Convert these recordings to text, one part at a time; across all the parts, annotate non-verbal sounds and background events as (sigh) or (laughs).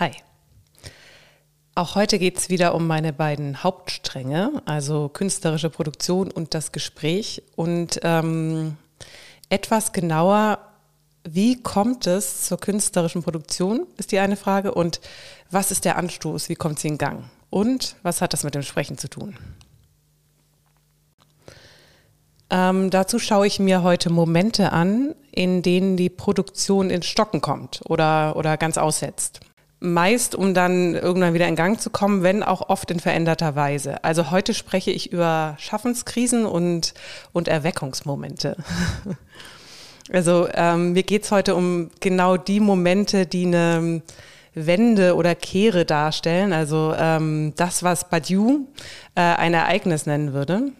Hi. Auch heute geht es wieder um meine beiden Hauptstränge, also künstlerische Produktion und das Gespräch. Und ähm, etwas genauer, wie kommt es zur künstlerischen Produktion, ist die eine Frage. Und was ist der Anstoß, wie kommt sie in Gang? Und was hat das mit dem Sprechen zu tun? Ähm, dazu schaue ich mir heute Momente an, in denen die Produktion ins Stocken kommt oder, oder ganz aussetzt. Meist, um dann irgendwann wieder in Gang zu kommen, wenn auch oft in veränderter Weise. Also heute spreche ich über Schaffenskrisen und, und Erweckungsmomente. (laughs) Also ähm, mir geht's heute um genau die Momente, die eine Wende oder Kehre darstellen. Also ähm, das, was Badiou äh, ein Ereignis nennen würde.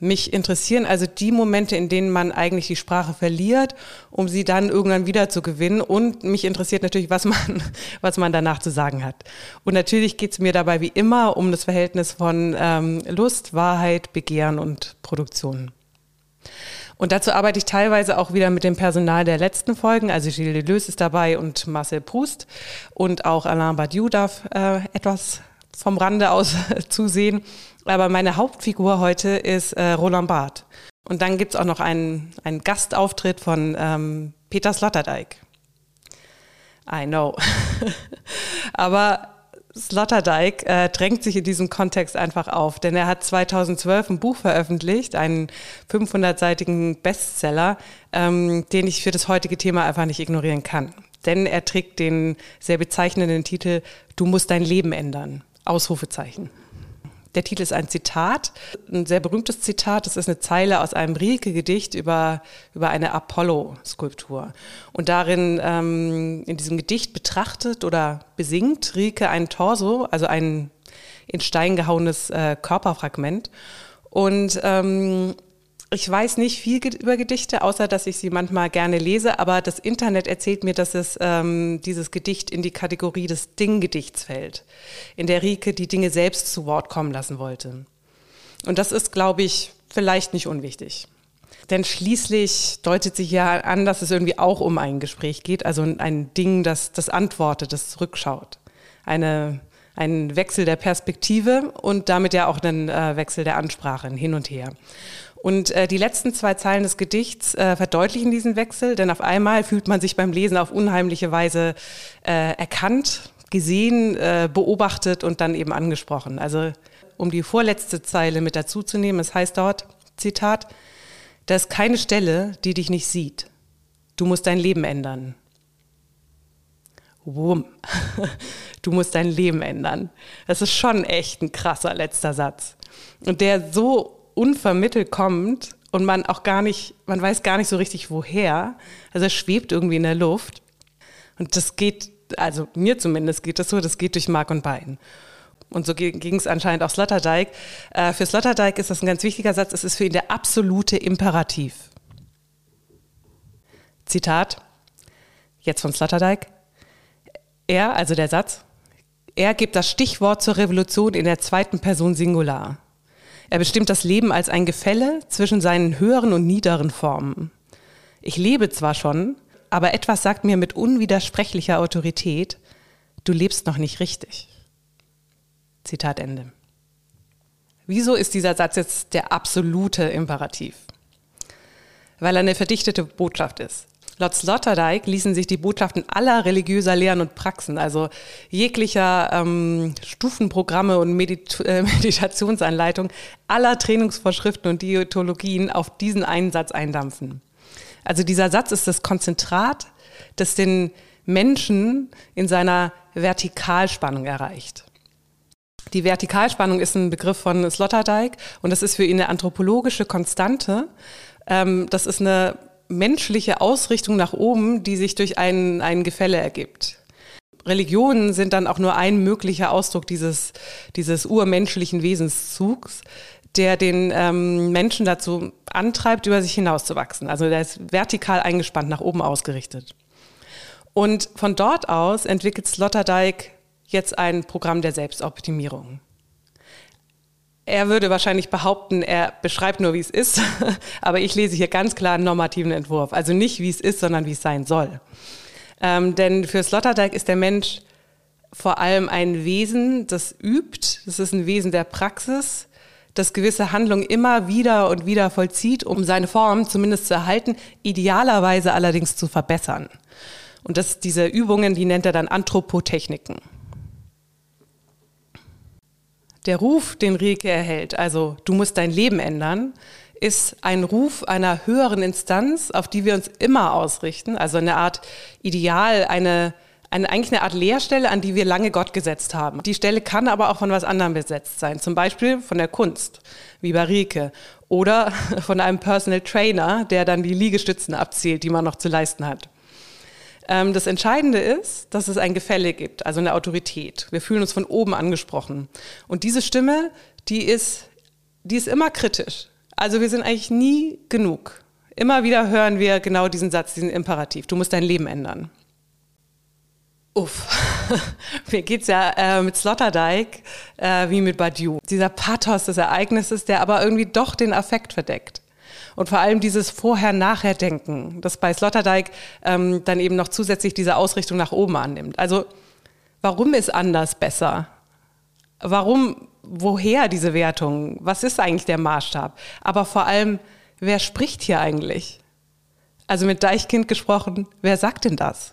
Mich interessieren also die Momente, in denen man eigentlich die Sprache verliert, um sie dann irgendwann wieder zu gewinnen. Und mich interessiert natürlich, was man, (laughs) was man danach zu sagen hat. Und natürlich geht es mir dabei wie immer um das Verhältnis von ähm, Lust, Wahrheit, Begehren und Produktion. Und dazu arbeite ich teilweise auch wieder mit dem Personal der letzten Folgen. Also Gilles Deleuze ist dabei und Marcel Proust. Und auch Alain Badiou darf äh, etwas vom Rande aus (laughs) zusehen. Aber meine Hauptfigur heute ist äh, Roland Barth. Und dann gibt's auch noch einen, einen Gastauftritt von ähm, Peter Sloterdijk. I know. (laughs) Aber Sloterdijk äh, drängt sich in diesem Kontext einfach auf, denn er hat 2012 ein Buch veröffentlicht, einen 500-seitigen Bestseller, ähm, den ich für das heutige Thema einfach nicht ignorieren kann. Denn er trägt den sehr bezeichnenden Titel Du musst dein Leben ändern. Ausrufezeichen. Der Titel ist ein Zitat, ein sehr berühmtes Zitat. Das ist eine Zeile aus einem Rilke-Gedicht über, über eine Apollo-Skulptur. Und darin, ähm, in diesem Gedicht betrachtet oder besingt Rilke ein Torso, also ein in Stein gehauenes äh, Körperfragment. Und ähm, ich weiß nicht viel über Gedichte, außer dass ich sie manchmal gerne lese, aber das Internet erzählt mir, dass es ähm, dieses Gedicht in die Kategorie des Dinggedichts fällt, in der Rike die Dinge selbst zu Wort kommen lassen wollte. Und das ist, glaube ich, vielleicht nicht unwichtig. Denn schließlich deutet sich ja an, dass es irgendwie auch um ein Gespräch geht, also ein Ding, das, das antwortet, das zurückschaut. Eine, ein Wechsel der Perspektive und damit ja auch einen äh, Wechsel der Ansprache, Hin und Her. Und äh, die letzten zwei Zeilen des Gedichts äh, verdeutlichen diesen Wechsel, denn auf einmal fühlt man sich beim Lesen auf unheimliche Weise äh, erkannt, gesehen, äh, beobachtet und dann eben angesprochen. Also um die vorletzte Zeile mit dazu zu nehmen, es heißt dort, Zitat, da ist keine Stelle, die dich nicht sieht. Du musst dein Leben ändern. Wumm. (laughs) Du musst dein Leben ändern. Das ist schon echt ein krasser letzter Satz. Und der so unvermittelt kommt und man auch gar nicht, man weiß gar nicht so richtig woher. Also er schwebt irgendwie in der Luft. Und das geht, also mir zumindest geht das so, das geht durch Mark und Bein. Und so ging es anscheinend auch Sloterdijk. Äh, für Sloterdijk ist das ein ganz wichtiger Satz. Es ist für ihn der absolute Imperativ. Zitat, jetzt von Sloterdijk. Er, also der Satz, er gibt das Stichwort zur Revolution in der zweiten Person Singular. Er bestimmt das Leben als ein Gefälle zwischen seinen höheren und niederen Formen. Ich lebe zwar schon, aber etwas sagt mir mit unwidersprechlicher Autorität, du lebst noch nicht richtig. Zitat Ende. Wieso ist dieser Satz jetzt der absolute Imperativ? Weil er eine verdichtete Botschaft ist. Laut Sloterdijk ließen sich die Botschaften aller religiöser Lehren und Praxen, also jeglicher ähm, Stufenprogramme und Medit äh, (laughs) Meditationsanleitung, aller Trainingsvorschriften und Diätologien auf diesen einen Satz eindampfen. Also dieser Satz ist das Konzentrat, das den Menschen in seiner Vertikalspannung erreicht. Die Vertikalspannung ist ein Begriff von Sloterdijk und das ist für ihn eine anthropologische Konstante. Ähm, das ist eine menschliche Ausrichtung nach oben, die sich durch ein, ein Gefälle ergibt. Religionen sind dann auch nur ein möglicher Ausdruck dieses, dieses urmenschlichen Wesenszugs, der den ähm, Menschen dazu antreibt, über sich hinauszuwachsen. Also der ist vertikal eingespannt, nach oben ausgerichtet. Und von dort aus entwickelt Sloterdijk jetzt ein Programm der Selbstoptimierung. Er würde wahrscheinlich behaupten, er beschreibt nur, wie es ist, (laughs) aber ich lese hier ganz klar einen normativen Entwurf. Also nicht, wie es ist, sondern wie es sein soll. Ähm, denn für Sloterdijk ist der Mensch vor allem ein Wesen, das übt. Das ist ein Wesen der Praxis, das gewisse Handlungen immer wieder und wieder vollzieht, um seine Form zumindest zu erhalten, idealerweise allerdings zu verbessern. Und das, diese Übungen, die nennt er dann Anthropotechniken. Der Ruf, den Rilke erhält, also du musst dein Leben ändern, ist ein Ruf einer höheren Instanz, auf die wir uns immer ausrichten, also eine Art Ideal, eine, eine, eigentlich eine Art Lehrstelle, an die wir lange Gott gesetzt haben. Die Stelle kann aber auch von was anderem besetzt sein, zum Beispiel von der Kunst, wie bei Rilke, oder (laughs) von einem Personal Trainer, der dann die Liegestützen abzielt, die man noch zu leisten hat. Ähm, das Entscheidende ist, dass es ein Gefälle gibt, also eine Autorität. Wir fühlen uns von oben angesprochen. Und diese Stimme, die ist, die ist immer kritisch. Also wir sind eigentlich nie genug. Immer wieder hören wir genau diesen Satz, diesen Imperativ. Du musst dein Leben ändern. Uff, (laughs) mir geht's ja äh, mit Sloterdijk äh, wie mit Badiou. Dieser Pathos des Ereignisses, der aber irgendwie doch den Affekt verdeckt. Und vor allem dieses Vorher-Nachher-Denken, das bei Sloterdijk ähm, dann eben noch zusätzlich diese Ausrichtung nach oben annimmt. Also warum ist anders besser? Warum, woher diese Wertung? Was ist eigentlich der Maßstab? Aber vor allem, wer spricht hier eigentlich? Also mit Deichkind gesprochen, wer sagt denn das?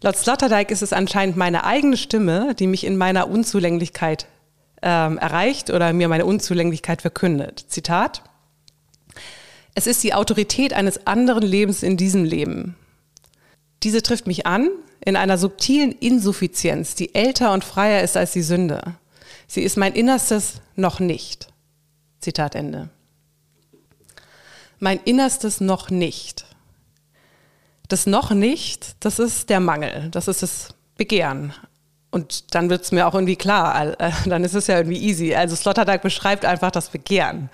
Laut Sloterdijk ist es anscheinend meine eigene Stimme, die mich in meiner Unzulänglichkeit ähm, erreicht oder mir meine Unzulänglichkeit verkündet. Zitat. Es ist die Autorität eines anderen Lebens in diesem Leben. Diese trifft mich an in einer subtilen Insuffizienz, die älter und freier ist als die Sünde. Sie ist mein Innerstes noch nicht. Zitat Ende. Mein Innerstes noch nicht. Das noch nicht, das ist der Mangel, das ist das Begehren. Und dann wird es mir auch irgendwie klar, äh, dann ist es ja irgendwie easy. Also Sloterdijk beschreibt einfach das Begehren.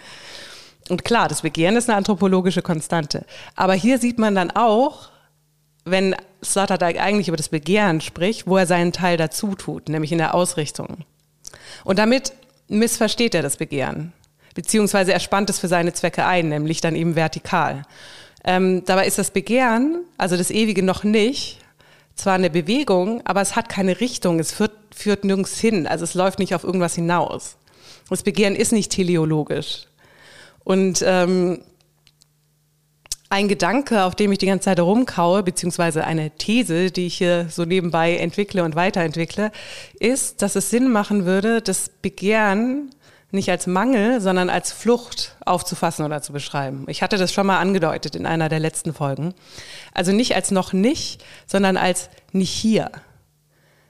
Und klar, das Begehren ist eine anthropologische Konstante. Aber hier sieht man dann auch, wenn Sloterdijk eigentlich über das Begehren spricht, wo er seinen Teil dazu tut, nämlich in der Ausrichtung. Und damit missversteht er das Begehren, beziehungsweise er spannt es für seine Zwecke ein, nämlich dann eben vertikal. Ähm, dabei ist das Begehren, also das Ewige noch nicht, zwar eine Bewegung, aber es hat keine Richtung, es führt, führt nirgends hin, also es läuft nicht auf irgendwas hinaus. Das Begehren ist nicht teleologisch. Und ähm, ein Gedanke, auf dem ich die ganze Zeit herumkaue, beziehungsweise eine These, die ich hier so nebenbei entwickle und weiterentwickle, ist, dass es Sinn machen würde, das Begehren nicht als Mangel, sondern als Flucht aufzufassen oder zu beschreiben. Ich hatte das schon mal angedeutet in einer der letzten Folgen. Also nicht als noch nicht, sondern als nicht hier.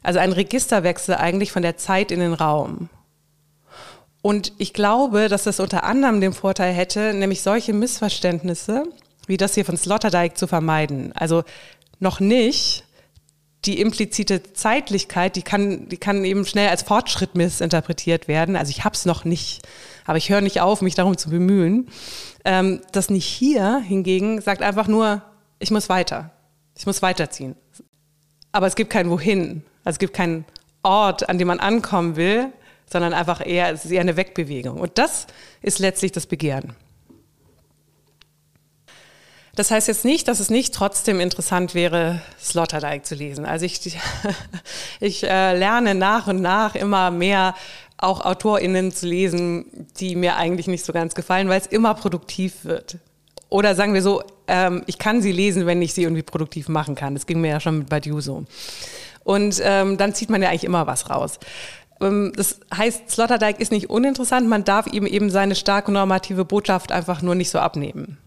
Also ein Registerwechsel eigentlich von der Zeit in den Raum. Und ich glaube, dass das unter anderem den Vorteil hätte, nämlich solche Missverständnisse wie das hier von Sloterdijk zu vermeiden. Also noch nicht die implizite Zeitlichkeit, die kann, die kann eben schnell als Fortschritt missinterpretiert werden. Also ich habe es noch nicht, aber ich höre nicht auf, mich darum zu bemühen. Ähm, das nicht hier hingegen sagt einfach nur, ich muss weiter, ich muss weiterziehen. Aber es gibt kein Wohin, also es gibt keinen Ort, an dem man ankommen will, sondern einfach eher, es ist eher eine Wegbewegung. Und das ist letztlich das Begehren. Das heißt jetzt nicht, dass es nicht trotzdem interessant wäre, Sloterdijk zu lesen. Also ich, (laughs) ich äh, lerne nach und nach immer mehr auch AutorInnen zu lesen, die mir eigentlich nicht so ganz gefallen, weil es immer produktiv wird. Oder sagen wir so, ähm, ich kann sie lesen, wenn ich sie irgendwie produktiv machen kann. Das ging mir ja schon mit Badiou so. Und ähm, dann zieht man ja eigentlich immer was raus. Ähm, das heißt, Sloterdijk ist nicht uninteressant, man darf ihm eben seine starke normative Botschaft einfach nur nicht so abnehmen.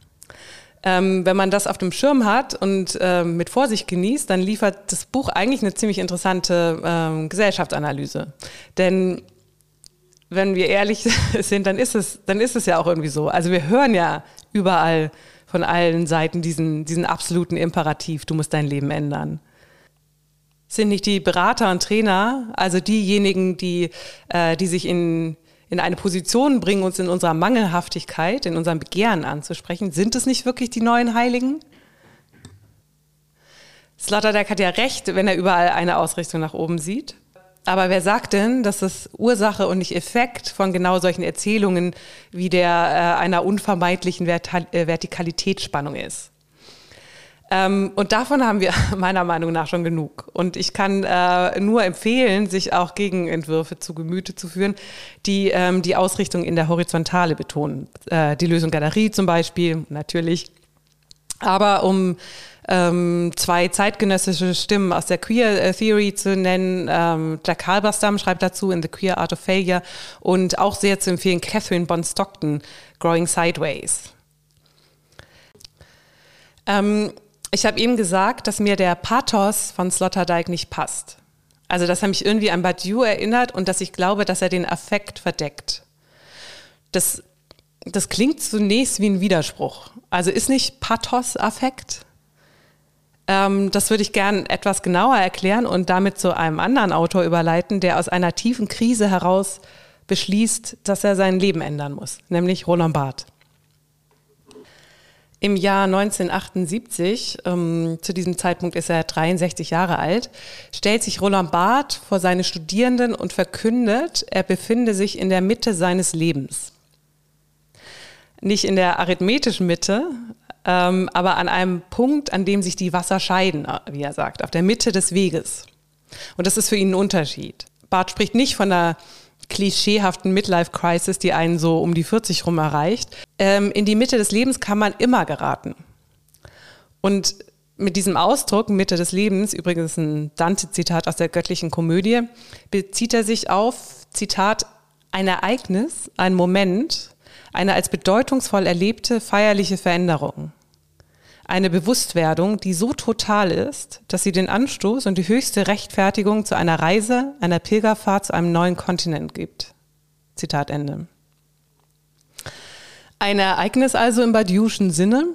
Ähm, wenn man das auf dem Schirm hat und ähm, mit Vorsicht genießt, dann liefert das Buch eigentlich eine ziemlich interessante ähm, Gesellschaftsanalyse. Denn wenn wir ehrlich (laughs) sind, dann ist es, dann ist es ja auch irgendwie so. Also wir hören ja überall von allen Seiten diesen, diesen absoluten Imperativ, du musst dein Leben ändern sind nicht die Berater und Trainer, also diejenigen, die, äh, die sich in, in eine Position bringen, uns in unserer Mangelhaftigkeit, in unserem Begehren anzusprechen, sind es nicht wirklich die neuen Heiligen? Sloterdijk hat ja recht, wenn er überall eine Ausrichtung nach oben sieht. Aber wer sagt denn, dass das Ursache und nicht Effekt von genau solchen Erzählungen wie der äh, einer unvermeidlichen Vertikalitätsspannung ist? Ähm, und davon haben wir (laughs) meiner Meinung nach schon genug. Und ich kann äh, nur empfehlen, sich auch Gegenentwürfe zu Gemüte zu führen, die ähm, die Ausrichtung in der Horizontale betonen. Äh, die Lösung Galerie zum Beispiel, natürlich. Aber um ähm, zwei zeitgenössische Stimmen aus der Queer Theory zu nennen. Ähm, Jack Halberstam schreibt dazu in The Queer Art of Failure und auch sehr zu empfehlen Catherine Bon Stockton, Growing Sideways. Ähm, ich habe eben gesagt, dass mir der Pathos von Sloterdijk nicht passt. Also, dass er mich irgendwie an Badiou erinnert und dass ich glaube, dass er den Affekt verdeckt. Das, das klingt zunächst wie ein Widerspruch. Also ist nicht Pathos Affekt? Ähm, das würde ich gern etwas genauer erklären und damit zu einem anderen Autor überleiten, der aus einer tiefen Krise heraus beschließt, dass er sein Leben ändern muss, nämlich Roland Barth. Im Jahr 1978, ähm, zu diesem Zeitpunkt ist er 63 Jahre alt, stellt sich Roland Barth vor seine Studierenden und verkündet, er befinde sich in der Mitte seines Lebens. Nicht in der arithmetischen Mitte, ähm, aber an einem Punkt, an dem sich die Wasser scheiden, wie er sagt, auf der Mitte des Weges. Und das ist für ihn ein Unterschied. Barth spricht nicht von einer klischeehaften Midlife-Crisis, die einen so um die 40 rum erreicht. Ähm, in die Mitte des Lebens kann man immer geraten. Und mit diesem Ausdruck Mitte des Lebens, übrigens ein Dante-Zitat aus der göttlichen Komödie, bezieht er sich auf, Zitat, ein Ereignis, ein Moment, eine als bedeutungsvoll erlebte feierliche Veränderung eine Bewusstwerdung, die so total ist, dass sie den Anstoß und die höchste Rechtfertigung zu einer Reise, einer Pilgerfahrt zu einem neuen Kontinent gibt. Zitat Ende. Ein Ereignis also im Badiouschen Sinne,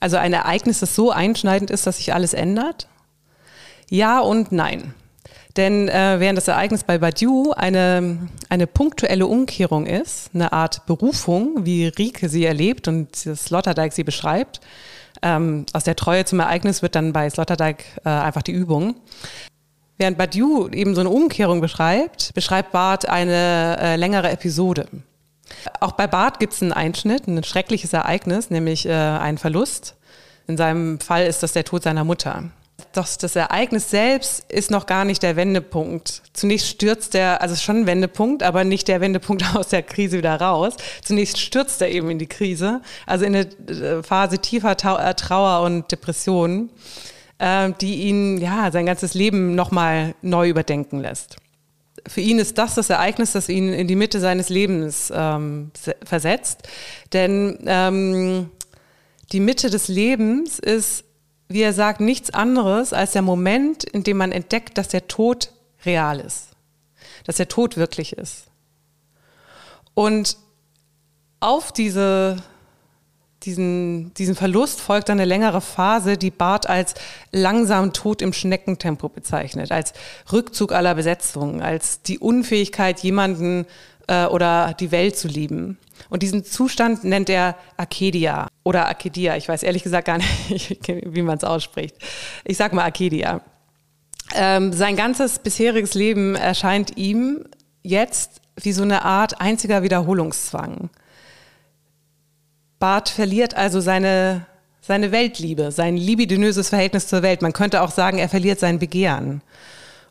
also ein Ereignis, das so einschneidend ist, dass sich alles ändert? Ja und nein. Denn äh, während das Ereignis bei Badiou eine, eine punktuelle Umkehrung ist, eine Art Berufung, wie Rike sie erlebt und Sloterdijk sie beschreibt, ähm, aus der Treue zum Ereignis wird dann bei Sloterdijk äh, einfach die Übung. Während Badiou eben so eine Umkehrung beschreibt, beschreibt Barth eine äh, längere Episode. Auch bei Barth gibt es einen Einschnitt, ein schreckliches Ereignis, nämlich äh, einen Verlust. In seinem Fall ist das der Tod seiner Mutter. Doch das Ereignis selbst ist noch gar nicht der Wendepunkt. Zunächst stürzt er, also schon ein Wendepunkt, aber nicht der Wendepunkt (laughs) aus der Krise wieder raus. Zunächst stürzt er eben in die Krise, also in eine äh, Phase tiefer äh, Trauer und Depression, äh, die ihn ja sein ganzes Leben nochmal neu überdenken lässt. Für ihn ist das das Ereignis, das ihn in die Mitte seines Lebens ähm, versetzt. Denn ähm, die Mitte des Lebens ist wie er sagt, nichts anderes als der Moment, in dem man entdeckt, dass der Tod real ist, dass der Tod wirklich ist. Und auf diese, diesen, diesen Verlust folgt dann eine längere Phase, die Barth als langsam Tod im Schneckentempo bezeichnet, als Rückzug aller Besetzungen, als die Unfähigkeit, jemanden äh, oder die Welt zu lieben. Und diesen Zustand nennt er Akedia oder Akedia. Ich weiß ehrlich gesagt gar nicht, (laughs) wie man es ausspricht. Ich sag mal Akedia. Ähm, sein ganzes bisheriges Leben erscheint ihm jetzt wie so eine Art einziger Wiederholungszwang. Barth verliert also seine, seine Weltliebe, sein libidinöses Verhältnis zur Welt. Man könnte auch sagen, er verliert sein Begehren.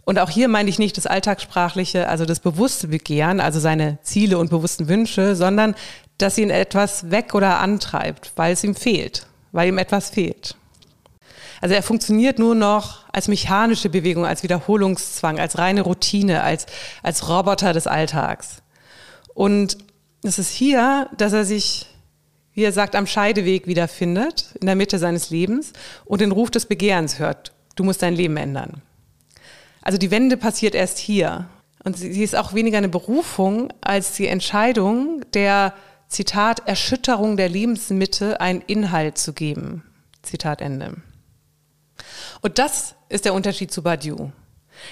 Und auch hier meine ich nicht das alltagssprachliche, also das bewusste Begehren, also seine Ziele und bewussten Wünsche, sondern dass ihn etwas weg oder antreibt, weil es ihm fehlt, weil ihm etwas fehlt. Also er funktioniert nur noch als mechanische Bewegung, als Wiederholungszwang, als reine Routine, als, als Roboter des Alltags. Und es ist hier, dass er sich, wie er sagt, am Scheideweg wiederfindet, in der Mitte seines Lebens und den Ruf des Begehrens hört. Du musst dein Leben ändern. Also die Wende passiert erst hier. Und sie ist auch weniger eine Berufung als die Entscheidung der, Zitat, Erschütterung der Lebensmitte einen Inhalt zu geben. Zitat Ende. Und das ist der Unterschied zu Badiou.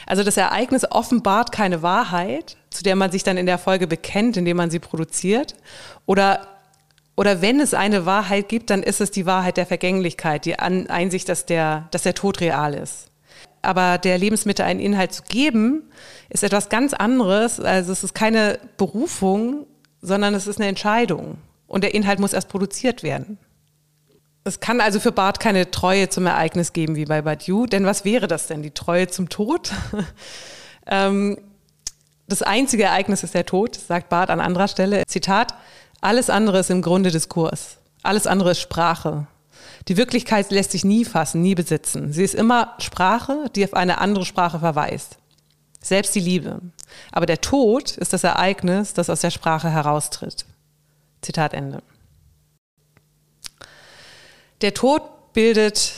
Also das Ereignis offenbart keine Wahrheit, zu der man sich dann in der Folge bekennt, indem man sie produziert. Oder, oder wenn es eine Wahrheit gibt, dann ist es die Wahrheit der Vergänglichkeit, die Einsicht, dass der, dass der Tod real ist aber der Lebensmittel einen Inhalt zu geben, ist etwas ganz anderes. Also es ist keine Berufung, sondern es ist eine Entscheidung. Und der Inhalt muss erst produziert werden. Es kann also für Barth keine Treue zum Ereignis geben wie bei Badiou, denn was wäre das denn, die Treue zum Tod? (laughs) ähm, das einzige Ereignis ist der Tod, sagt Barth an anderer Stelle. Zitat, alles andere ist im Grunde Diskurs. Alles andere ist Sprache. Die Wirklichkeit lässt sich nie fassen, nie besitzen. Sie ist immer Sprache, die auf eine andere Sprache verweist. Selbst die Liebe. Aber der Tod ist das Ereignis, das aus der Sprache heraustritt. Zitat Ende. Der Tod bildet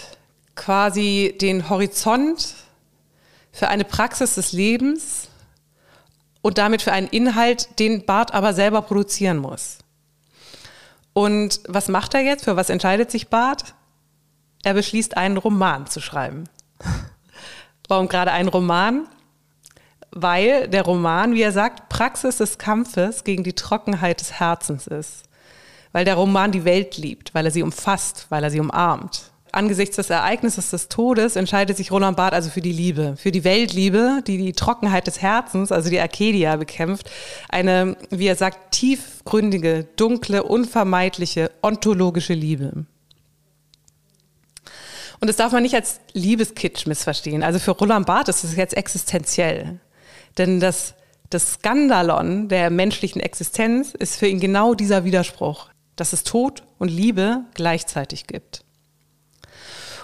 quasi den Horizont für eine Praxis des Lebens und damit für einen Inhalt, den Barth aber selber produzieren muss. Und was macht er jetzt? Für was entscheidet sich Barth? Er beschließt, einen Roman zu schreiben. Warum gerade einen Roman? Weil der Roman, wie er sagt, Praxis des Kampfes gegen die Trockenheit des Herzens ist weil der Roman die Welt liebt, weil er sie umfasst, weil er sie umarmt. Angesichts des Ereignisses des Todes entscheidet sich Roland Barth also für die Liebe, für die Weltliebe, die die Trockenheit des Herzens, also die Arcadia, bekämpft. Eine, wie er sagt, tiefgründige, dunkle, unvermeidliche, ontologische Liebe. Und das darf man nicht als Liebeskitsch missverstehen. Also für Roland Barth ist es jetzt existenziell. Denn das, das Skandalon der menschlichen Existenz ist für ihn genau dieser Widerspruch dass es Tod und Liebe gleichzeitig gibt.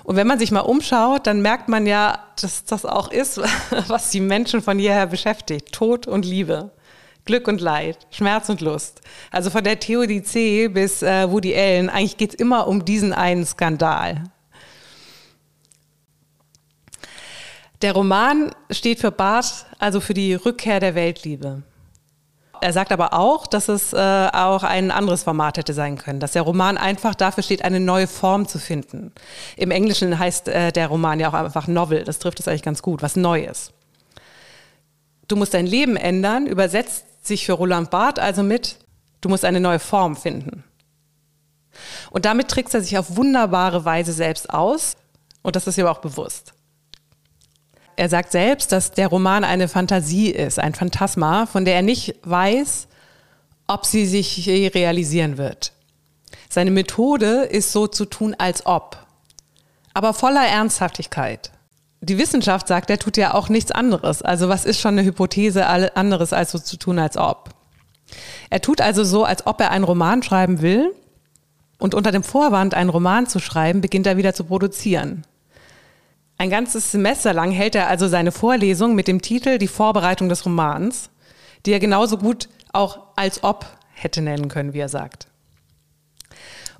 Und wenn man sich mal umschaut, dann merkt man ja, dass das auch ist, (laughs) was die Menschen von jeher beschäftigt. Tod und Liebe. Glück und Leid, Schmerz und Lust. Also von der Theodizee bis äh, Woody Allen, eigentlich geht es immer um diesen einen Skandal. Der Roman steht für Barth, also für die Rückkehr der Weltliebe. Er sagt aber auch, dass es äh, auch ein anderes Format hätte sein können, dass der Roman einfach dafür steht, eine neue Form zu finden. Im Englischen heißt äh, der Roman ja auch einfach Novel, das trifft es eigentlich ganz gut, was Neues. Du musst dein Leben ändern, übersetzt sich für Roland Barth also mit, du musst eine neue Form finden. Und damit trickst er sich auf wunderbare Weise selbst aus und das ist ihm auch bewusst. Er sagt selbst, dass der Roman eine Fantasie ist, ein Phantasma, von der er nicht weiß, ob sie sich je realisieren wird. Seine Methode ist so zu tun, als ob, aber voller Ernsthaftigkeit. Die Wissenschaft sagt, er tut ja auch nichts anderes. Also was ist schon eine Hypothese anderes als so zu tun, als ob? Er tut also so, als ob er einen Roman schreiben will und unter dem Vorwand, einen Roman zu schreiben, beginnt er wieder zu produzieren. Ein ganzes Semester lang hält er also seine Vorlesung mit dem Titel Die Vorbereitung des Romans, die er genauso gut auch als ob hätte nennen können, wie er sagt.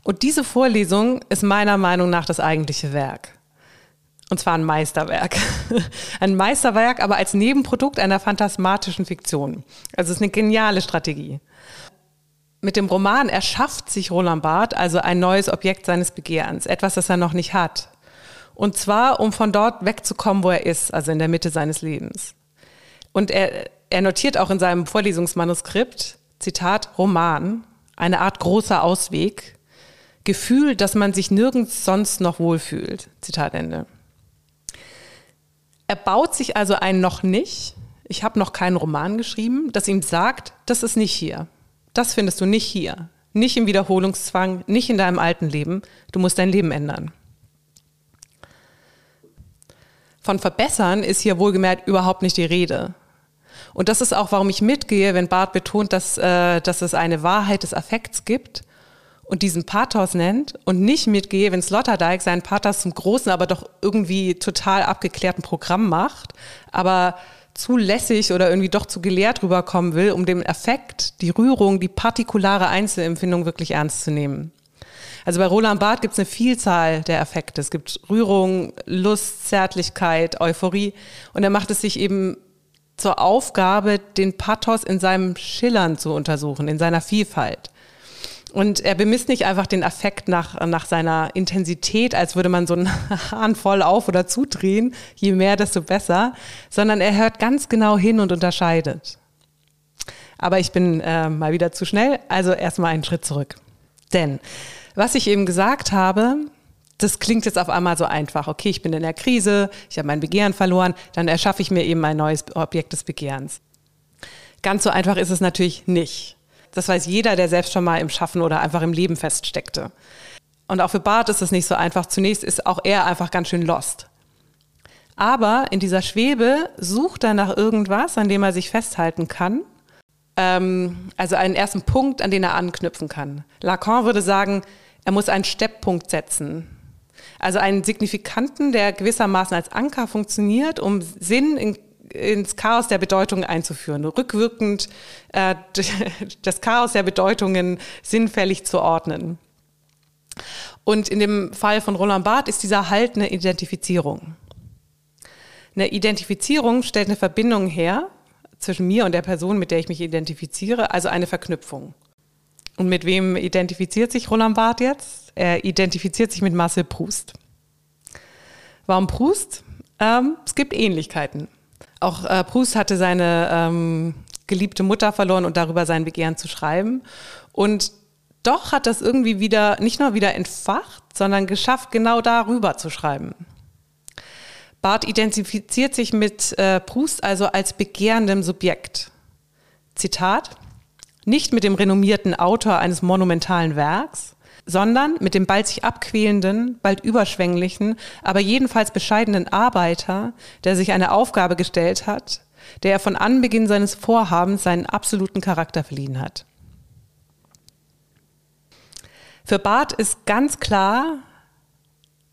Und diese Vorlesung ist meiner Meinung nach das eigentliche Werk. Und zwar ein Meisterwerk. (laughs) Ein Meisterwerk, aber als Nebenprodukt einer phantasmatischen Fiktion. Also es ist eine geniale Strategie. Mit dem Roman erschafft sich Roland Barth also ein neues Objekt seines Begehrens, etwas, das er noch nicht hat. Und zwar, um von dort wegzukommen, wo er ist, also in der Mitte seines Lebens. Und er, er notiert auch in seinem Vorlesungsmanuskript, Zitat, Roman, eine Art großer Ausweg, Gefühl, dass man sich nirgends sonst noch wohlfühlt. Zitat Ende. Er baut sich also ein noch nicht, ich habe noch keinen Roman geschrieben, das ihm sagt, das ist nicht hier. Das findest du nicht hier. Nicht im Wiederholungszwang, nicht in deinem alten Leben. Du musst dein Leben ändern. Von verbessern ist hier wohlgemerkt überhaupt nicht die Rede. Und das ist auch, warum ich mitgehe, wenn Barth betont, dass, äh, dass es eine Wahrheit des Affekts gibt und diesen Pathos nennt und nicht mitgehe, wenn Sloterdijk seinen Pathos zum großen, aber doch irgendwie total abgeklärten Programm macht, aber zu lässig oder irgendwie doch zu gelehrt rüberkommen will, um den Affekt, die Rührung, die partikulare Einzelempfindung wirklich ernst zu nehmen. Also bei Roland Barth gibt es eine Vielzahl der Affekte. Es gibt Rührung, Lust, Zärtlichkeit, Euphorie. Und er macht es sich eben zur Aufgabe, den Pathos in seinem Schillern zu untersuchen, in seiner Vielfalt. Und er bemisst nicht einfach den Affekt nach, nach seiner Intensität, als würde man so einen (laughs) Hahn voll auf oder zudrehen, je mehr, desto besser, sondern er hört ganz genau hin und unterscheidet. Aber ich bin äh, mal wieder zu schnell, also erstmal einen Schritt zurück. Denn was ich eben gesagt habe, das klingt jetzt auf einmal so einfach. Okay, ich bin in der Krise, ich habe mein Begehren verloren, dann erschaffe ich mir eben ein neues Objekt des Begehrens. Ganz so einfach ist es natürlich nicht. Das weiß jeder, der selbst schon mal im Schaffen oder einfach im Leben feststeckte. Und auch für Bart ist es nicht so einfach. Zunächst ist auch er einfach ganz schön lost. Aber in dieser Schwebe sucht er nach irgendwas, an dem er sich festhalten kann. Ähm, also einen ersten Punkt, an den er anknüpfen kann. Lacan würde sagen, er muss einen Stepppunkt setzen. Also einen signifikanten, der gewissermaßen als Anker funktioniert, um Sinn in, ins Chaos der Bedeutungen einzuführen, rückwirkend äh, (laughs) das Chaos der Bedeutungen sinnfällig zu ordnen. Und in dem Fall von Roland Barth ist dieser Halt eine Identifizierung. Eine Identifizierung stellt eine Verbindung her zwischen mir und der Person, mit der ich mich identifiziere, also eine Verknüpfung. Und mit wem identifiziert sich Roland Barth jetzt? Er identifiziert sich mit Marcel Proust. Warum Proust? Ähm, es gibt Ähnlichkeiten. Auch äh, Proust hatte seine ähm, geliebte Mutter verloren und darüber sein Begehren zu schreiben. Und doch hat das irgendwie wieder, nicht nur wieder entfacht, sondern geschafft, genau darüber zu schreiben. Barth identifiziert sich mit äh, Proust also als begehrendem Subjekt. Zitat, nicht mit dem renommierten Autor eines monumentalen Werks, sondern mit dem bald sich abquälenden, bald überschwänglichen, aber jedenfalls bescheidenen Arbeiter, der sich eine Aufgabe gestellt hat, der er von Anbeginn seines Vorhabens seinen absoluten Charakter verliehen hat. Für Barth ist ganz klar,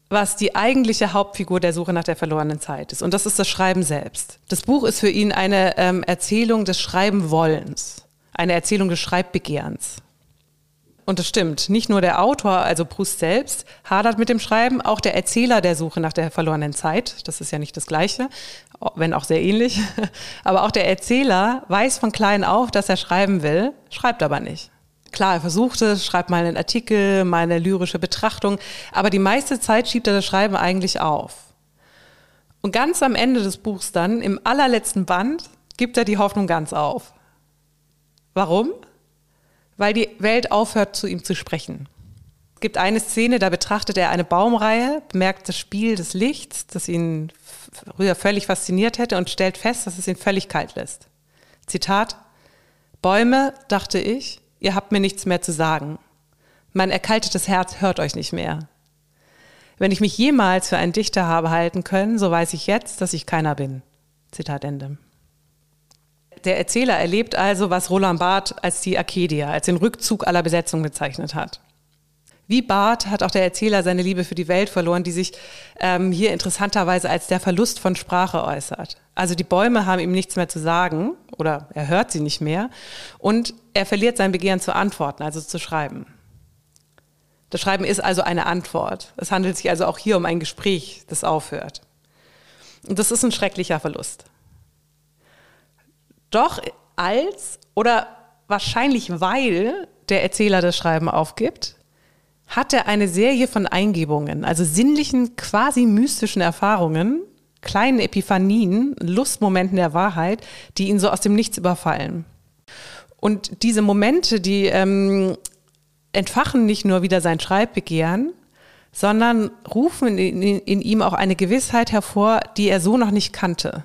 was die eigentliche Hauptfigur der Suche nach der verlorenen Zeit ist. Und das ist das Schreiben selbst. Das Buch ist für ihn eine ähm, Erzählung des Schreibenwollens, eine Erzählung des Schreibbegehrens. Und das stimmt. Nicht nur der Autor, also Proust selbst, hadert mit dem Schreiben, auch der Erzähler der Suche nach der verlorenen Zeit, das ist ja nicht das Gleiche, wenn auch sehr ähnlich, (laughs) aber auch der Erzähler weiß von klein auf, dass er schreiben will, schreibt aber nicht. Klar, er versucht es, schreibt mal einen Artikel, mal eine lyrische Betrachtung, aber die meiste Zeit schiebt er das Schreiben eigentlich auf. Und ganz am Ende des Buchs dann, im allerletzten Band, gibt er die Hoffnung ganz auf. Warum? Weil die Welt aufhört, zu ihm zu sprechen. Es gibt eine Szene, da betrachtet er eine Baumreihe, bemerkt das Spiel des Lichts, das ihn früher völlig fasziniert hätte und stellt fest, dass es ihn völlig kalt lässt. Zitat, Bäume, dachte ich, ihr habt mir nichts mehr zu sagen. Mein erkaltetes Herz hört euch nicht mehr. Wenn ich mich jemals für einen Dichter habe halten können, so weiß ich jetzt, dass ich keiner bin. Zitat Ende. Der Erzähler erlebt also, was Roland Barth als die Arcadia, als den Rückzug aller Besetzung bezeichnet hat. Wie Barth hat auch der Erzähler seine Liebe für die Welt verloren, die sich ähm, hier interessanterweise als der Verlust von Sprache äußert. Also die Bäume haben ihm nichts mehr zu sagen oder er hört sie nicht mehr und er verliert sein Begehren zu antworten, also zu schreiben. Das Schreiben ist also eine Antwort. Es handelt sich also auch hier um ein Gespräch, das aufhört. Und das ist ein schrecklicher Verlust. Doch als oder wahrscheinlich weil der Erzähler das Schreiben aufgibt, hat er eine Serie von Eingebungen, also sinnlichen, quasi mystischen Erfahrungen, kleinen Epiphanien, Lustmomenten der Wahrheit, die ihn so aus dem Nichts überfallen. Und diese Momente, die ähm, entfachen nicht nur wieder sein Schreibbegehren, sondern rufen in, in, in, ihm auch eine Gewissheit hervor, die er so noch nicht kannte.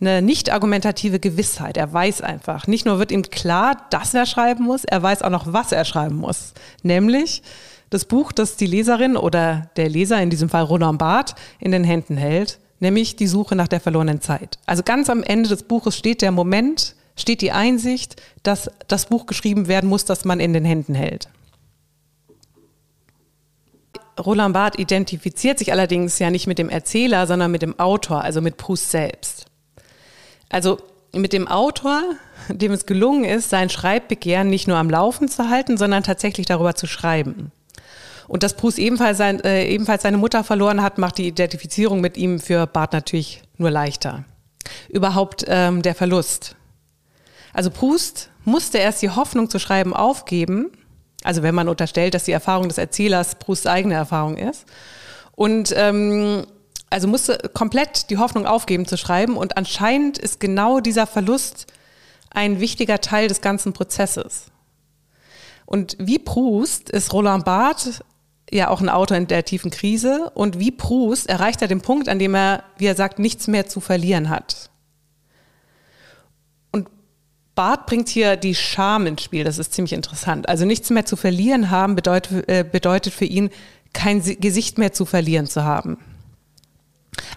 Eine nicht argumentative Gewissheit. Er weiß einfach. Nicht nur wird ihm klar, dass er schreiben muss, er weiß auch noch, was er schreiben muss. Nämlich, das Buch, das die Leserin oder der Leser, in diesem Fall Roland Barth, in den Händen hält, nämlich die Suche nach der verlorenen Zeit. Also ganz am Ende des Buches steht der Moment, steht die Einsicht, dass das Buch geschrieben werden muss, das man in den Händen hält. Roland Barth identifiziert sich allerdings ja nicht mit dem Erzähler, sondern mit dem Autor, also mit Proust selbst. Also mit dem Autor, dem es gelungen ist, sein Schreibbegehren nicht nur am Laufen zu halten, sondern tatsächlich darüber zu schreiben. Und dass Bruce ebenfalls, sein, äh, ebenfalls seine Mutter verloren hat, macht die Identifizierung mit ihm für Bart natürlich nur leichter. Überhaupt ähm, der Verlust. Also Proust musste erst die Hoffnung zu schreiben aufgeben, also wenn man unterstellt, dass die Erfahrung des Erzählers Prousts eigene Erfahrung ist. Und ähm, also musste komplett die Hoffnung aufgeben zu schreiben. Und anscheinend ist genau dieser Verlust ein wichtiger Teil des ganzen Prozesses. Und wie Proust ist Roland Barth ja auch ein Autor in der tiefen Krise. Und wie Proust erreicht er den Punkt, an dem er, wie er sagt, nichts mehr zu verlieren hat. Und Barth bringt hier die Scham ins Spiel, das ist ziemlich interessant. Also nichts mehr zu verlieren haben bedeutet, äh, bedeutet für ihn, kein Gesicht mehr zu verlieren zu haben.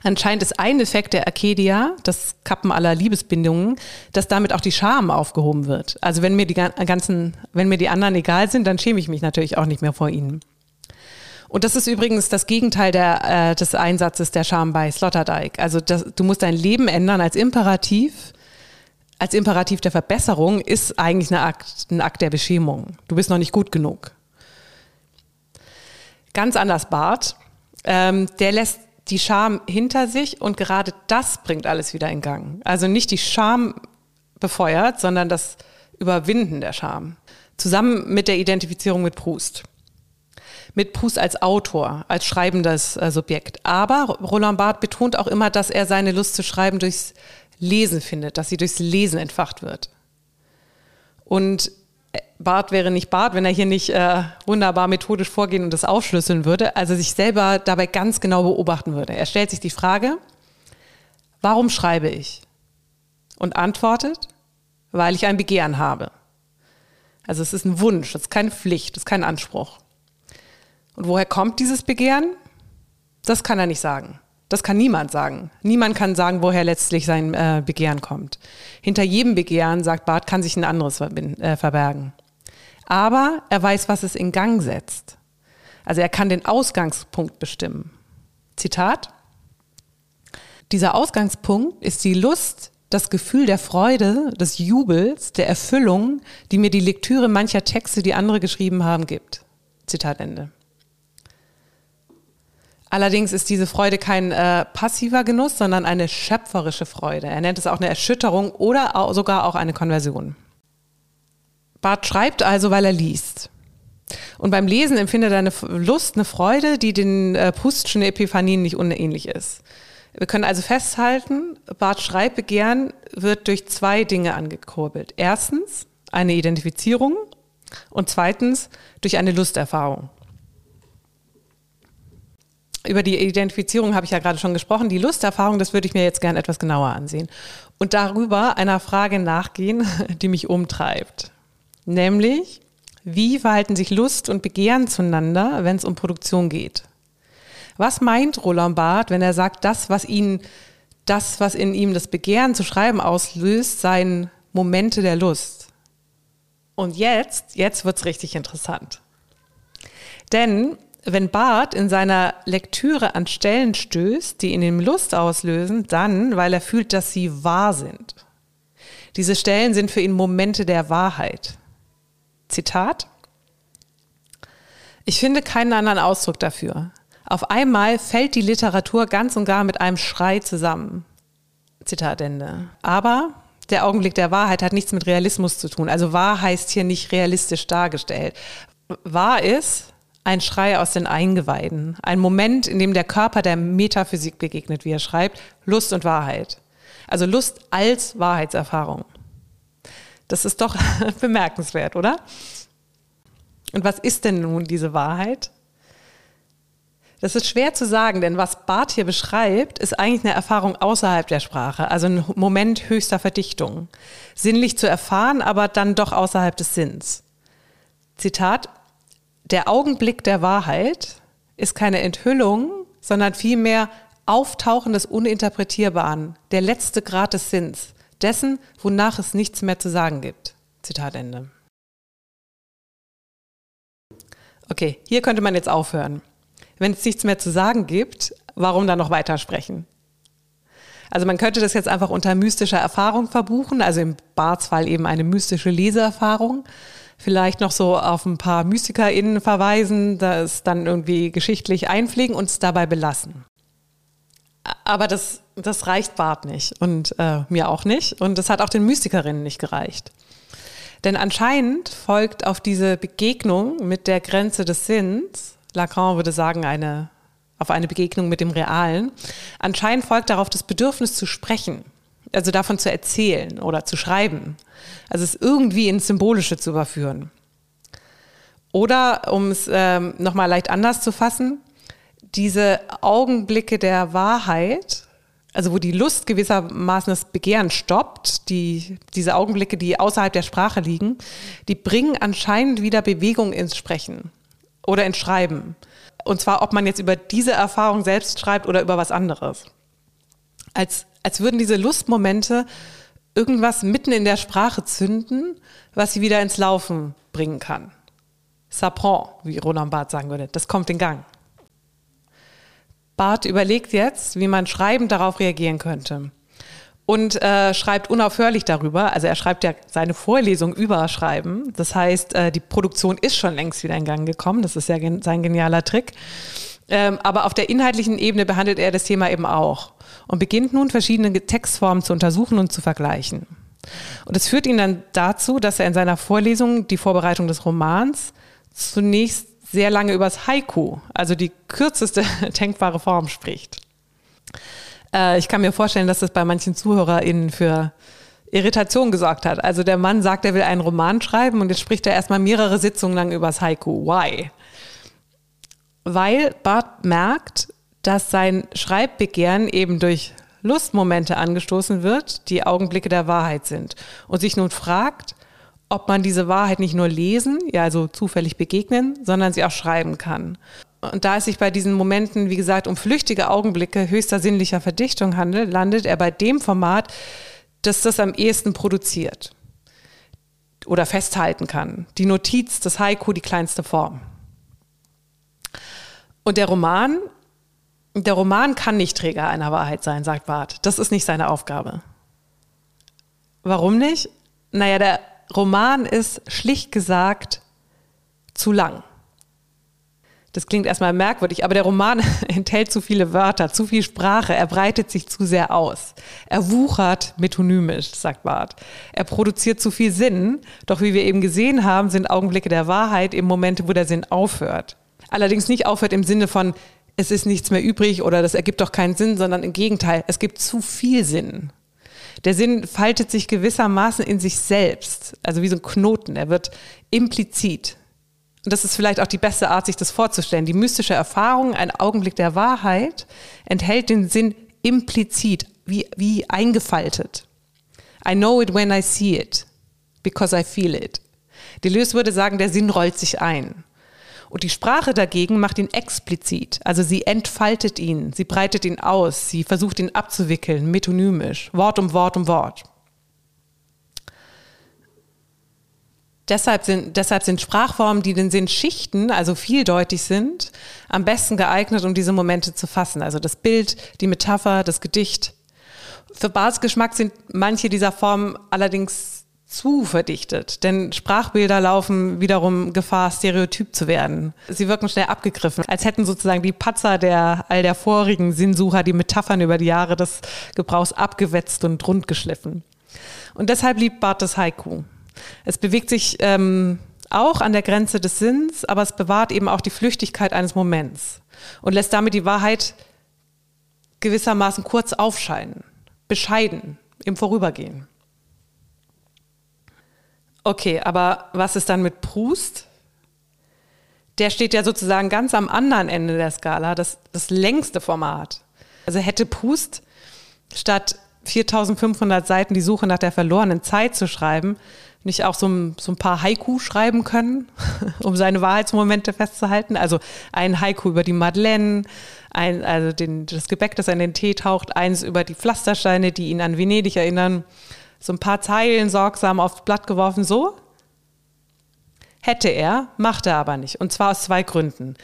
Anscheinend ist ein Effekt der Arcadia, das Kappen aller Liebesbindungen, dass damit auch die Scham aufgehoben wird. Also wenn mir die ganzen, wenn mir die anderen egal sind, dann schäme ich mich natürlich auch nicht mehr vor ihnen. Und das ist übrigens das Gegenteil der, äh, des Einsatzes der Scham bei Sloterdijk. Also das, du musst dein Leben ändern als Imperativ. Als Imperativ der Verbesserung ist eigentlich Akt, ein Akt der Beschämung. Du bist noch nicht gut genug. Ganz anders Bart. Ähm, der lässt die Scham hinter sich und gerade das bringt alles wieder in Gang. Also nicht die Scham befeuert, sondern das Überwinden der Scham. Zusammen mit der Identifizierung mit Proust. Mit Proust als Autor, als schreibendes äh, Subjekt. Aber Roland Barth betont auch immer, dass er seine Lust zu schreiben durchs Lesen findet, dass sie durchs Lesen entfacht wird. Und Bart wäre nicht Bart, wenn er hier nicht äh, wunderbar methodisch vorgehen und das aufschlüsseln würde, also sich selber dabei ganz genau beobachten würde. Er stellt sich die Frage, warum schreibe ich? Und antwortet, weil ich ein Begehren habe. Also es ist ein Wunsch, es ist keine Pflicht, es ist kein Anspruch. Und woher kommt dieses Begehren? Das kann er nicht sagen. Das kann niemand sagen. Niemand kann sagen, woher letztlich sein äh, Begehren kommt. Hinter jedem Begehren, sagt Barth, kann sich ein anderes äh, verbergen. Aber er weiß, was es in Gang setzt. Also er kann den Ausgangspunkt bestimmen. Zitat. Dieser Ausgangspunkt ist die Lust, das Gefühl der Freude, des Jubels, der Erfüllung, die mir die Lektüre mancher Texte, die andere geschrieben haben, gibt. Zitat Ende. Allerdings ist diese Freude kein äh, passiver Genuss, sondern eine schöpferische Freude. Er nennt es auch eine Erschütterung oder auch, sogar auch eine Konversion. Barth schreibt also, weil er liest. Und beim Lesen empfindet er eine Lust, eine Freude, die den äh, Pustschen Epiphanien nicht unähnlich ist. Wir können also festhalten, Barths Schreibbegehren wird durch zwei Dinge angekurbelt. Erstens eine Identifizierung und zweitens durch eine Lusterfahrung. Über die Identifizierung habe ich ja gerade schon gesprochen. Die Lusterfahrung, das würde ich mir jetzt gerne etwas genauer ansehen. Und darüber einer Frage nachgehen, (laughs) die mich umtreibt. Nämlich, wie verhalten sich Lust und Begehren zueinander, wenn es um Produktion geht? Was meint Roland Barth, wenn er sagt, das, was ihn, das, was in ihm das Begehren zu schreiben auslöst, seien Momente der Lust? Und jetzt, jetzt wird's richtig interessant. Denn wenn Barth in seiner Lektüre an Stellen stößt, die in ihm Lust auslösen, dann, weil er fühlt, dass sie wahr sind. Diese Stellen sind für ihn Momente der Wahrheit. Zitat. Ich finde keinen anderen Ausdruck dafür. Auf einmal fällt die Literatur ganz und gar mit einem Schrei zusammen. Zitat Ende. Aber der Augenblick der Wahrheit hat nichts mit Realismus zu tun. Also wahr heißt hier nicht realistisch dargestellt. Wahr ist, ein Schrei aus den Eingeweiden, ein Moment, in dem der Körper der Metaphysik begegnet, wie er schreibt, Lust und Wahrheit. Also Lust als Wahrheitserfahrung. Das ist doch (laughs) bemerkenswert, oder? Und was ist denn nun diese Wahrheit? Das ist schwer zu sagen, denn was Barth hier beschreibt, ist eigentlich eine Erfahrung außerhalb der Sprache, also ein Moment höchster Verdichtung. Sinnlich zu erfahren, aber dann doch außerhalb des Sinns. Zitat, der Augenblick der Wahrheit ist keine Enthüllung, sondern vielmehr Auftauchen des Uninterpretierbaren, der letzte Grad des Sinns, dessen, wonach es nichts mehr zu sagen gibt. Zitat Ende. Okay, hier könnte man jetzt aufhören. Wenn es nichts mehr zu sagen gibt, warum dann noch weitersprechen? Also man könnte das jetzt einfach unter mystischer Erfahrung verbuchen, also im Barts Fall eben eine mystische Leseerfahrung vielleicht noch so auf ein paar MystikerInnen verweisen, das dann irgendwie geschichtlich einpflegen und es dabei belassen. Aber das, das reicht Bart nicht und äh, mir auch nicht. Und das hat auch den Mystikerinnen nicht gereicht. Denn anscheinend folgt auf diese Begegnung mit der Grenze des Sinns, Lacan würde sagen, eine, auf eine Begegnung mit dem Realen, anscheinend folgt darauf das Bedürfnis zu sprechen also davon zu erzählen oder zu schreiben. Also es irgendwie ins Symbolische zu überführen. Oder, um es ähm, nochmal leicht anders zu fassen, diese Augenblicke der Wahrheit also wo die Lust gewissermaßen das Begehren stoppt, die, diese Augenblicke, die außerhalb der Sprache liegen, die bringen anscheinend wieder Bewegung ins Sprechen oder ins Schreiben. Und zwar, ob man jetzt über diese Erfahrung selbst schreibt oder über was anderes. Als, als würden diese Lustmomente irgendwas mitten in der Sprache zünden, was sie wieder ins Laufen bringen kann. Ça prend, wie Roland Barth sagen würde. Das kommt in Gang. Barth überlegt jetzt, wie man schreibend darauf reagieren könnte. Und äh, schreibt unaufhörlich darüber. Also er schreibt ja seine Vorlesung über Schreiben. Das heißt, äh, die Produktion ist schon längst wieder in Gang gekommen. Das ist ja gen sein genialer Trick. Ähm, aber auf der inhaltlichen Ebene behandelt er das Thema eben auch und beginnt nun verschiedene Textformen zu untersuchen und zu vergleichen. Und es führt ihn dann dazu, dass er in seiner Vorlesung die Vorbereitung des Romans zunächst sehr lange über das Haiku, also die kürzeste (laughs) denkbare Form spricht. Äh, ich kann mir vorstellen, dass das bei manchen ZuhörerInnen für Irritation gesorgt hat. Also der Mann sagt, er will einen Roman schreiben und jetzt spricht er erstmal mehrere Sitzungen lang über das Haiku. Why? Weil Bart merkt, dass sein Schreibbegehren eben durch Lustmomente angestoßen wird, die Augenblicke der Wahrheit sind und sich nun fragt, ob man diese Wahrheit nicht nur lesen, ja also zufällig begegnen, sondern sie auch schreiben kann. Und da es sich bei diesen Momenten, wie gesagt, um flüchtige Augenblicke höchster sinnlicher Verdichtung handelt, landet er bei dem Format, das das am ehesten produziert oder festhalten kann. Die Notiz, das Haiku, die kleinste Form. Und der Roman, der Roman kann nicht Träger einer Wahrheit sein, sagt Barth. Das ist nicht seine Aufgabe. Warum nicht? Naja, der Roman ist schlicht gesagt zu lang. Das klingt erstmal merkwürdig, aber der Roman (laughs) enthält zu viele Wörter, zu viel Sprache, er breitet sich zu sehr aus. Er wuchert metonymisch, sagt Barth. Er produziert zu viel Sinn, doch wie wir eben gesehen haben, sind Augenblicke der Wahrheit eben Momente, wo der Sinn aufhört. Allerdings nicht aufhört im Sinne von, es ist nichts mehr übrig oder das ergibt doch keinen Sinn, sondern im Gegenteil, es gibt zu viel Sinn. Der Sinn faltet sich gewissermaßen in sich selbst, also wie so ein Knoten. Er wird implizit. Und das ist vielleicht auch die beste Art, sich das vorzustellen. Die mystische Erfahrung, ein Augenblick der Wahrheit, enthält den Sinn implizit, wie, wie eingefaltet. I know it when I see it, because I feel it. Deleuze würde sagen, der Sinn rollt sich ein. Und die Sprache dagegen macht ihn explizit, also sie entfaltet ihn, sie breitet ihn aus, sie versucht ihn abzuwickeln, metonymisch, Wort um Wort um Wort. Deshalb sind, deshalb sind Sprachformen, die den Sinn schichten, also vieldeutig sind, am besten geeignet, um diese Momente zu fassen. Also das Bild, die Metapher, das Gedicht. Für Barths Geschmack sind manche dieser Formen allerdings zu verdichtet, denn Sprachbilder laufen wiederum Gefahr, stereotyp zu werden. Sie wirken schnell abgegriffen, als hätten sozusagen die Patzer der all der vorigen Sinnsucher die Metaphern über die Jahre des Gebrauchs abgewetzt und rundgeschliffen. Und deshalb liebt Barth das Haiku. Es bewegt sich ähm, auch an der Grenze des Sinns, aber es bewahrt eben auch die Flüchtigkeit eines Moments und lässt damit die Wahrheit gewissermaßen kurz aufscheinen, bescheiden, im Vorübergehen. Okay, aber was ist dann mit Proust? Der steht ja sozusagen ganz am anderen Ende der Skala, das, das längste Format. Also hätte Proust statt 4500 Seiten die Suche nach der verlorenen Zeit zu schreiben, nicht auch so ein, so ein paar Haiku schreiben können, (laughs) um seine Wahrheitsmomente festzuhalten? Also ein Haiku über die Madeleine, ein, also den, das Gebäck, das in den Tee taucht, eins über die Pflastersteine, die ihn an Venedig erinnern so ein paar Zeilen sorgsam aufs Blatt geworfen, so? Hätte er, macht er aber nicht. Und zwar aus zwei Gründen.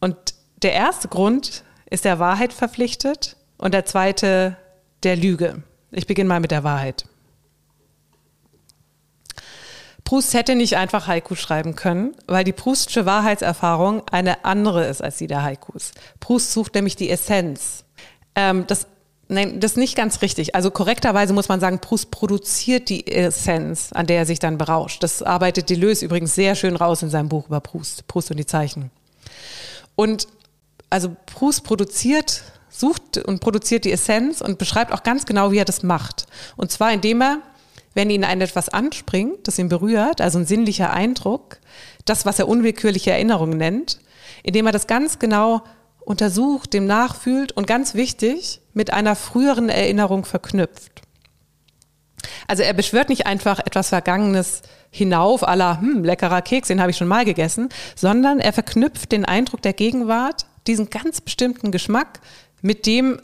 Und der erste Grund ist der Wahrheit verpflichtet und der zweite der Lüge. Ich beginne mal mit der Wahrheit. Proust hätte nicht einfach Haiku schreiben können, weil die Proustsche Wahrheitserfahrung eine andere ist als die der Haikus. Proust sucht nämlich die Essenz. Ähm, das Nein, das ist nicht ganz richtig. Also korrekterweise muss man sagen, Proust produziert die Essenz, an der er sich dann berauscht. Das arbeitet Deleuze übrigens sehr schön raus in seinem Buch über Proust, Proust und die Zeichen. Und also Proust produziert, sucht und produziert die Essenz und beschreibt auch ganz genau, wie er das macht. Und zwar indem er, wenn ihn ein etwas anspringt, das ihn berührt, also ein sinnlicher Eindruck, das, was er unwillkürliche Erinnerung nennt, indem er das ganz genau untersucht, dem nachfühlt und ganz wichtig, mit einer früheren Erinnerung verknüpft. Also er beschwört nicht einfach etwas Vergangenes hinauf, aller hm, leckerer Keks, den habe ich schon mal gegessen, sondern er verknüpft den Eindruck der Gegenwart, diesen ganz bestimmten Geschmack, mit dem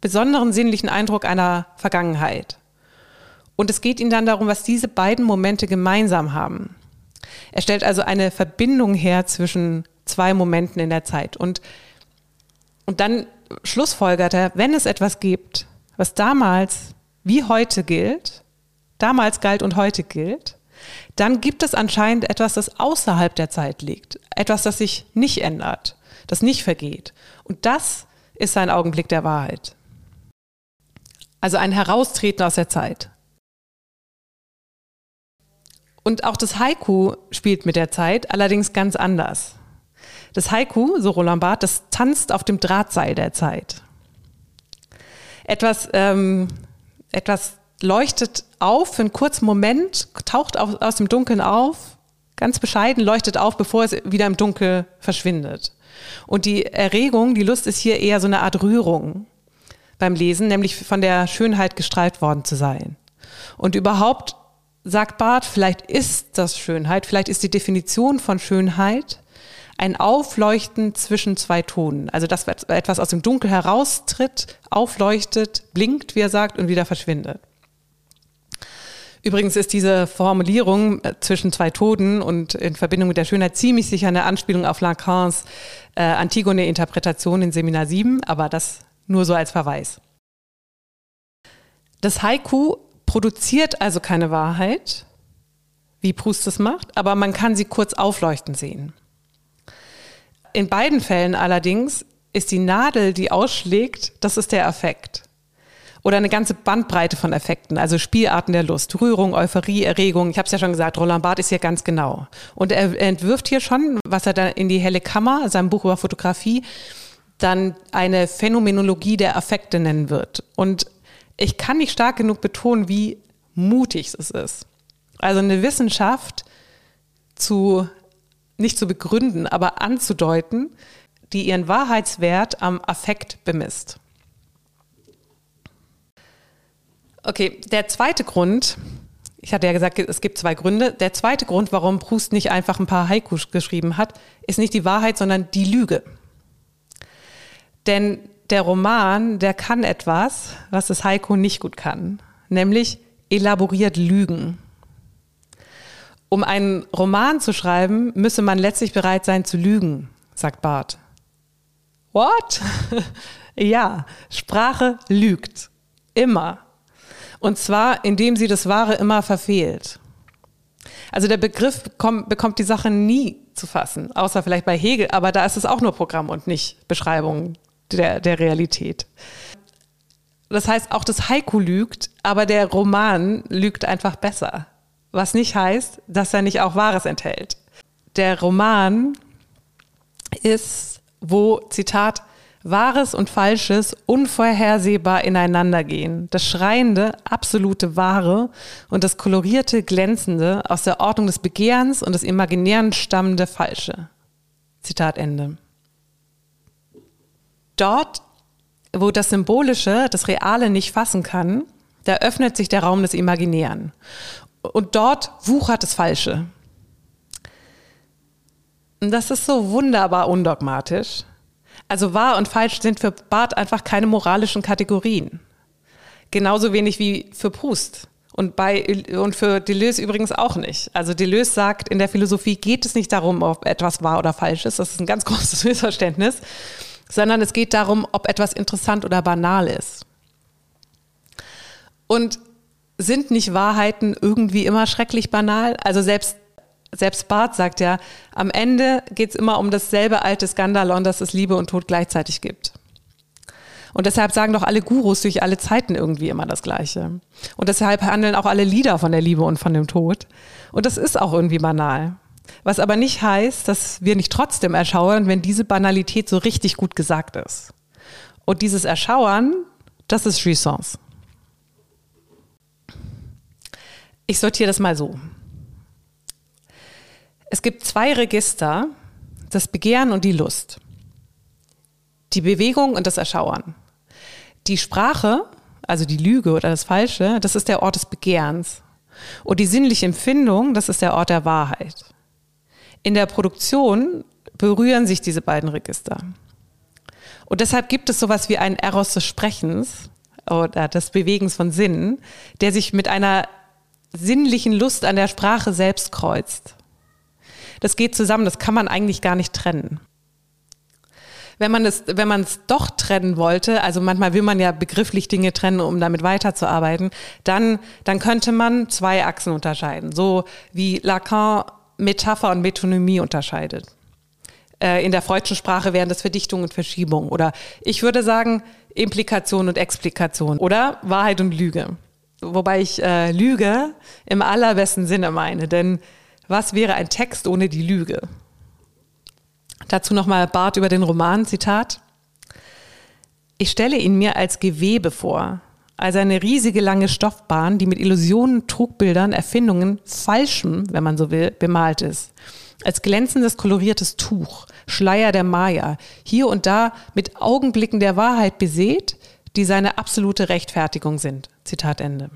besonderen sinnlichen Eindruck einer Vergangenheit. Und es geht ihm dann darum, was diese beiden Momente gemeinsam haben. Er stellt also eine Verbindung her zwischen zwei Momenten in der Zeit. Und, und dann schlussfolgert er, wenn es etwas gibt, was damals wie heute gilt, damals galt und heute gilt, dann gibt es anscheinend etwas, das außerhalb der Zeit liegt. Etwas, das sich nicht ändert, das nicht vergeht. Und das ist sein Augenblick der Wahrheit. Also ein Heraustreten aus der Zeit. Und auch das Haiku spielt mit der Zeit, allerdings ganz anders. Das Haiku, so Roland Barth, das tanzt auf dem Drahtseil der Zeit. Etwas, ähm, etwas leuchtet auf für einen kurzen Moment, taucht auf, aus dem Dunkeln auf, ganz bescheiden leuchtet auf, bevor es wieder im Dunkel verschwindet. Und die Erregung, die Lust ist hier eher so eine Art Rührung beim Lesen, nämlich von der Schönheit gestrahlt worden zu sein. Und überhaupt sagt Barth, vielleicht ist das Schönheit, vielleicht ist die Definition von Schönheit ein Aufleuchten zwischen zwei Tonen. Also dass etwas aus dem Dunkel heraustritt, aufleuchtet, blinkt, wie er sagt, und wieder verschwindet. Übrigens ist diese Formulierung äh, zwischen zwei Toten und in Verbindung mit der Schönheit ziemlich sicher eine Anspielung auf Lacans äh, Antigone-Interpretation in Seminar 7, aber das nur so als Verweis. Das Haiku produziert also keine Wahrheit, wie Proust es macht, aber man kann sie kurz aufleuchten sehen. In beiden Fällen allerdings ist die Nadel, die ausschlägt, das ist der Effekt. Oder eine ganze Bandbreite von Effekten, also Spielarten der Lust, Rührung, Euphorie, Erregung. Ich habe es ja schon gesagt, Roland Barth ist hier ganz genau. Und er entwirft hier schon, was er da in die helle Kammer, seinem Buch über Fotografie, dann eine Phänomenologie der Affekte nennen wird. Und ich kann nicht stark genug betonen, wie mutig es ist. Also eine Wissenschaft zu, nicht zu begründen, aber anzudeuten, die ihren Wahrheitswert am Affekt bemisst. Okay, der zweite Grund, ich hatte ja gesagt, es gibt zwei Gründe. Der zweite Grund, warum Proust nicht einfach ein paar Haikus geschrieben hat, ist nicht die Wahrheit, sondern die Lüge. Denn der Roman, der kann etwas, was das Heiko nicht gut kann, nämlich elaboriert Lügen. Um einen Roman zu schreiben, müsse man letztlich bereit sein zu lügen, sagt Barth. What? (laughs) ja, Sprache lügt. Immer. Und zwar, indem sie das Wahre immer verfehlt. Also der Begriff bekommt, bekommt die Sache nie zu fassen, außer vielleicht bei Hegel, aber da ist es auch nur Programm und nicht Beschreibung der, der Realität. Das heißt, auch das Haiku lügt, aber der Roman lügt einfach besser. Was nicht heißt, dass er nicht auch Wahres enthält. Der Roman ist, wo, Zitat, Wahres und Falsches unvorhersehbar ineinandergehen. Das schreiende, absolute Wahre und das kolorierte, glänzende aus der Ordnung des Begehrens und des Imaginären stammende Falsche. Zitat Ende. Dort, wo das Symbolische, das Reale nicht fassen kann, da öffnet sich der Raum des Imaginären. Und dort wuchert das Falsche. Und das ist so wunderbar undogmatisch. Also wahr und falsch sind für Barth einfach keine moralischen Kategorien. Genauso wenig wie für Proust. Und, bei, und für Deleuze übrigens auch nicht. Also Deleuze sagt, in der Philosophie geht es nicht darum, ob etwas wahr oder falsch ist. Das ist ein ganz (laughs) großes Missverständnis sondern es geht darum, ob etwas interessant oder banal ist. Und sind nicht Wahrheiten irgendwie immer schrecklich banal? Also selbst, selbst Barth sagt ja, am Ende geht es immer um dasselbe alte Skandalon, dass es Liebe und Tod gleichzeitig gibt. Und deshalb sagen doch alle Gurus durch alle Zeiten irgendwie immer das Gleiche. Und deshalb handeln auch alle Lieder von der Liebe und von dem Tod. Und das ist auch irgendwie banal. Was aber nicht heißt, dass wir nicht trotzdem erschauern, wenn diese Banalität so richtig gut gesagt ist. Und dieses Erschauern, das ist Jouissance. Ich sortiere das mal so. Es gibt zwei Register, das Begehren und die Lust. Die Bewegung und das Erschauern. Die Sprache, also die Lüge oder das Falsche, das ist der Ort des Begehrens. Und die sinnliche Empfindung, das ist der Ort der Wahrheit. In der Produktion berühren sich diese beiden Register. Und deshalb gibt es sowas wie einen Eros des Sprechens oder des Bewegens von Sinnen, der sich mit einer sinnlichen Lust an der Sprache selbst kreuzt. Das geht zusammen, das kann man eigentlich gar nicht trennen. Wenn man es, wenn man es doch trennen wollte, also manchmal will man ja begrifflich Dinge trennen, um damit weiterzuarbeiten, dann, dann könnte man zwei Achsen unterscheiden, so wie Lacan Metapher und Metonymie unterscheidet. Äh, in der freudschen Sprache wären das Verdichtung und Verschiebung oder ich würde sagen Implikation und Explikation oder Wahrheit und Lüge. Wobei ich äh, Lüge im allerbesten Sinne meine, denn was wäre ein Text ohne die Lüge? Dazu nochmal Barth über den Roman, Zitat. Ich stelle ihn mir als Gewebe vor, als eine riesige lange Stoffbahn, die mit Illusionen, Trugbildern, Erfindungen, Falschem, wenn man so will, bemalt ist. Als glänzendes, koloriertes Tuch, Schleier der Maya, hier und da mit Augenblicken der Wahrheit besät, die seine absolute Rechtfertigung sind. Zitat Ende.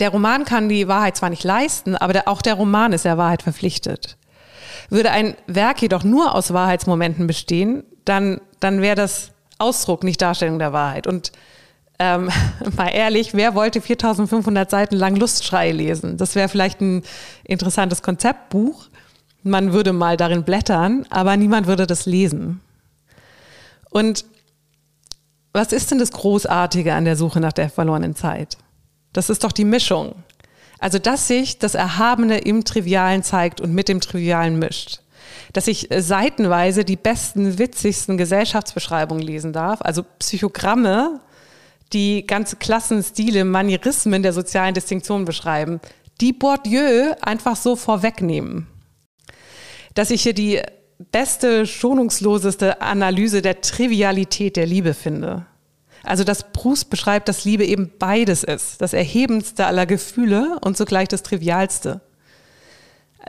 Der Roman kann die Wahrheit zwar nicht leisten, aber der, auch der Roman ist der Wahrheit verpflichtet. Würde ein Werk jedoch nur aus Wahrheitsmomenten bestehen, dann, dann wäre das Ausdruck, nicht Darstellung der Wahrheit. Und ähm, (laughs) mal ehrlich, wer wollte 4500 Seiten lang Lustschrei lesen? Das wäre vielleicht ein interessantes Konzeptbuch. Man würde mal darin blättern, aber niemand würde das lesen. Und was ist denn das Großartige an der Suche nach der verlorenen Zeit? Das ist doch die Mischung. Also, dass sich das Erhabene im Trivialen zeigt und mit dem Trivialen mischt. Dass ich äh, seitenweise die besten, witzigsten Gesellschaftsbeschreibungen lesen darf, also Psychogramme, die ganze Klassenstile, Manierismen der sozialen Distinktion beschreiben, die Bourdieu einfach so vorwegnehmen. Dass ich hier die beste, schonungsloseste Analyse der Trivialität der Liebe finde. Also dass Proust beschreibt, dass Liebe eben beides ist, das Erhebendste aller Gefühle und zugleich das Trivialste.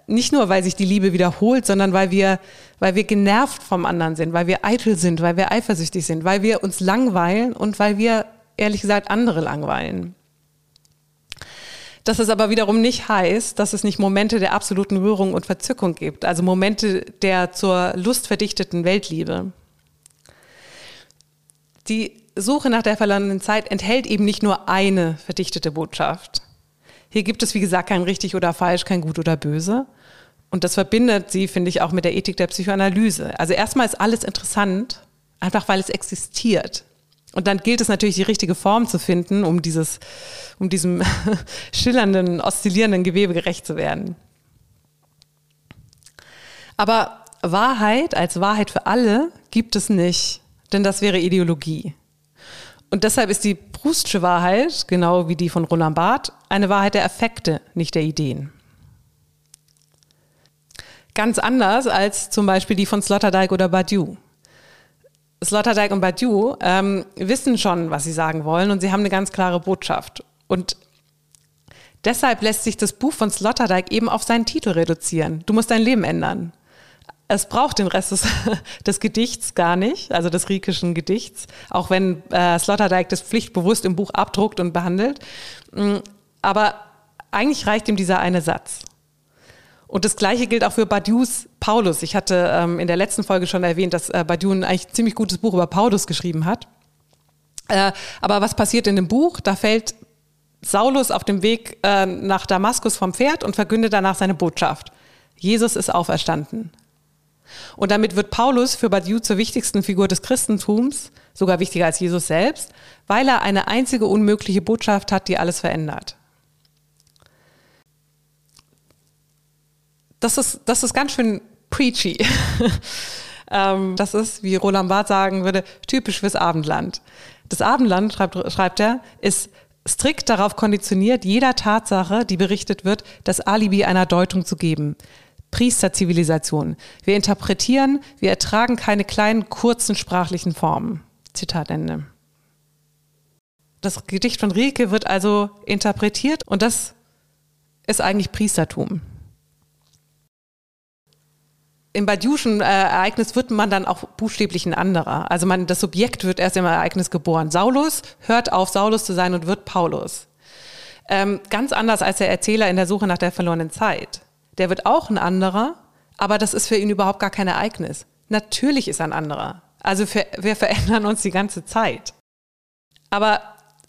Nicht nur, weil sich die Liebe wiederholt, sondern weil wir, weil wir genervt vom anderen sind, weil wir eitel sind, weil wir eifersüchtig sind, weil wir uns langweilen und weil wir, ehrlich gesagt, andere langweilen. Dass es aber wiederum nicht heißt, dass es nicht Momente der absoluten Rührung und Verzückung gibt, also Momente der zur Lust verdichteten Weltliebe. Die Suche nach der verlorenen Zeit enthält eben nicht nur eine verdichtete Botschaft. Hier gibt es, wie gesagt, kein richtig oder falsch, kein gut oder böse. Und das verbindet sie, finde ich, auch mit der Ethik der Psychoanalyse. Also erstmal ist alles interessant, einfach weil es existiert. Und dann gilt es natürlich, die richtige Form zu finden, um dieses, um diesem (laughs) schillernden, oszillierenden Gewebe gerecht zu werden. Aber Wahrheit als Wahrheit für alle gibt es nicht, denn das wäre Ideologie. Und deshalb ist die Proustsche Wahrheit, genau wie die von Roland Barth, eine Wahrheit der Affekte, nicht der Ideen. Ganz anders als zum Beispiel die von Sloterdijk oder Badiou. Sloterdijk und Badiou ähm, wissen schon, was sie sagen wollen und sie haben eine ganz klare Botschaft. Und deshalb lässt sich das Buch von Sloterdijk eben auf seinen Titel reduzieren. Du musst dein Leben ändern es braucht den Rest des, (laughs) des, Gedichts gar nicht, also des riekischen Gedichts, auch wenn äh, Sloterdijk das pflichtbewusst im Buch abdruckt und behandelt. Mm, aber eigentlich reicht ihm dieser eine Satz. Und das Gleiche gilt auch für Badiou's Paulus. Ich hatte ähm, in der letzten Folge schon erwähnt, dass äh, Badiou ein eigentlich ziemlich gutes Buch über Paulus geschrieben hat. Äh, aber was passiert in dem Buch? Da fällt Saulus auf dem Weg äh, nach Damaskus vom Pferd und verkündet danach seine Botschaft. Jesus ist auferstanden. Und damit wird Paulus für Badiou zur wichtigsten Figur des Christentums, sogar wichtiger als Jesus selbst, weil er eine einzige unmögliche Botschaft hat, die alles verändert. Das ist, das ist ganz schön preachy. (laughs) Ähm, das ist, wie Roland Barth sagen würde, typisch fürs Abendland. Das Abendland, schreibt, schreibt er, ist strikt darauf konditioniert, jeder Tatsache, die berichtet wird, das Alibi einer Deutung zu geben. Priesterzivilisation. Wir interpretieren, wir ertragen keine kleinen, kurzen sprachlichen Formen. Zitat Ende. Das Gedicht von Rilke wird also interpretiert und das ist eigentlich Priestertum. Im Badiouschen äh, Ereignis wird man dann auch buchstäblich ein anderer. Also man, das Subjekt wird erst im Ereignis geboren. Saulus hört auf, Saulus zu sein und wird Paulus. Ähm, ganz anders als der Erzähler in der Suche nach der verlorenen Zeit. Der wird auch ein anderer, aber das ist für ihn überhaupt gar kein Ereignis. Natürlich ist er ein anderer. Also für, wir verändern uns die ganze Zeit. Aber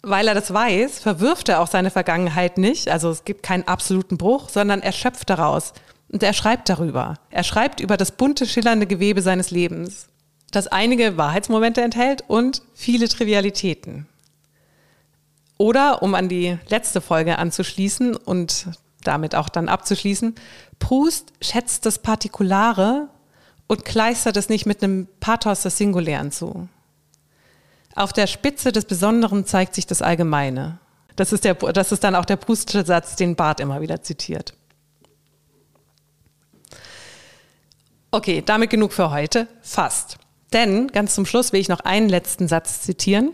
weil er das weiß, verwirft er auch seine Vergangenheit nicht. Also es gibt keinen absoluten Bruch, sondern er schöpft daraus. Und er schreibt darüber. Er schreibt über das bunte, schillernde Gewebe seines Lebens, das einige Wahrheitsmomente enthält und viele Trivialitäten. Oder, um an die letzte Folge anzuschließen und damit auch dann abzuschließen, Proust schätzt das Partikulare und kleistert es nicht mit einem Pathos des Singulären zu. Auf der Spitze des Besonderen zeigt sich das Allgemeine. Das ist, der, das ist dann auch der Proustsche Satz, den Barth immer wieder zitiert. Okay, damit genug für heute. Fast. Denn ganz zum Schluss will ich noch einen letzten Satz zitieren.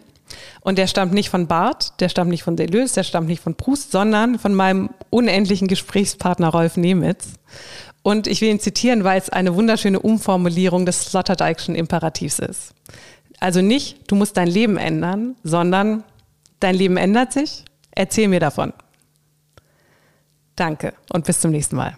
Und der stammt nicht von Barth, der stammt nicht von Deleuze, der stammt nicht von Proust, sondern von meinem unendlichen Gesprächspartner Rolf Nemitz. Und ich will ihn zitieren, weil es eine wunderschöne Umformulierung des Sloterdijkschen Imperativs ist. Also nicht, du musst dein Leben ändern, sondern dein Leben ändert sich, erzähl mir davon. Danke und bis zum nächsten Mal.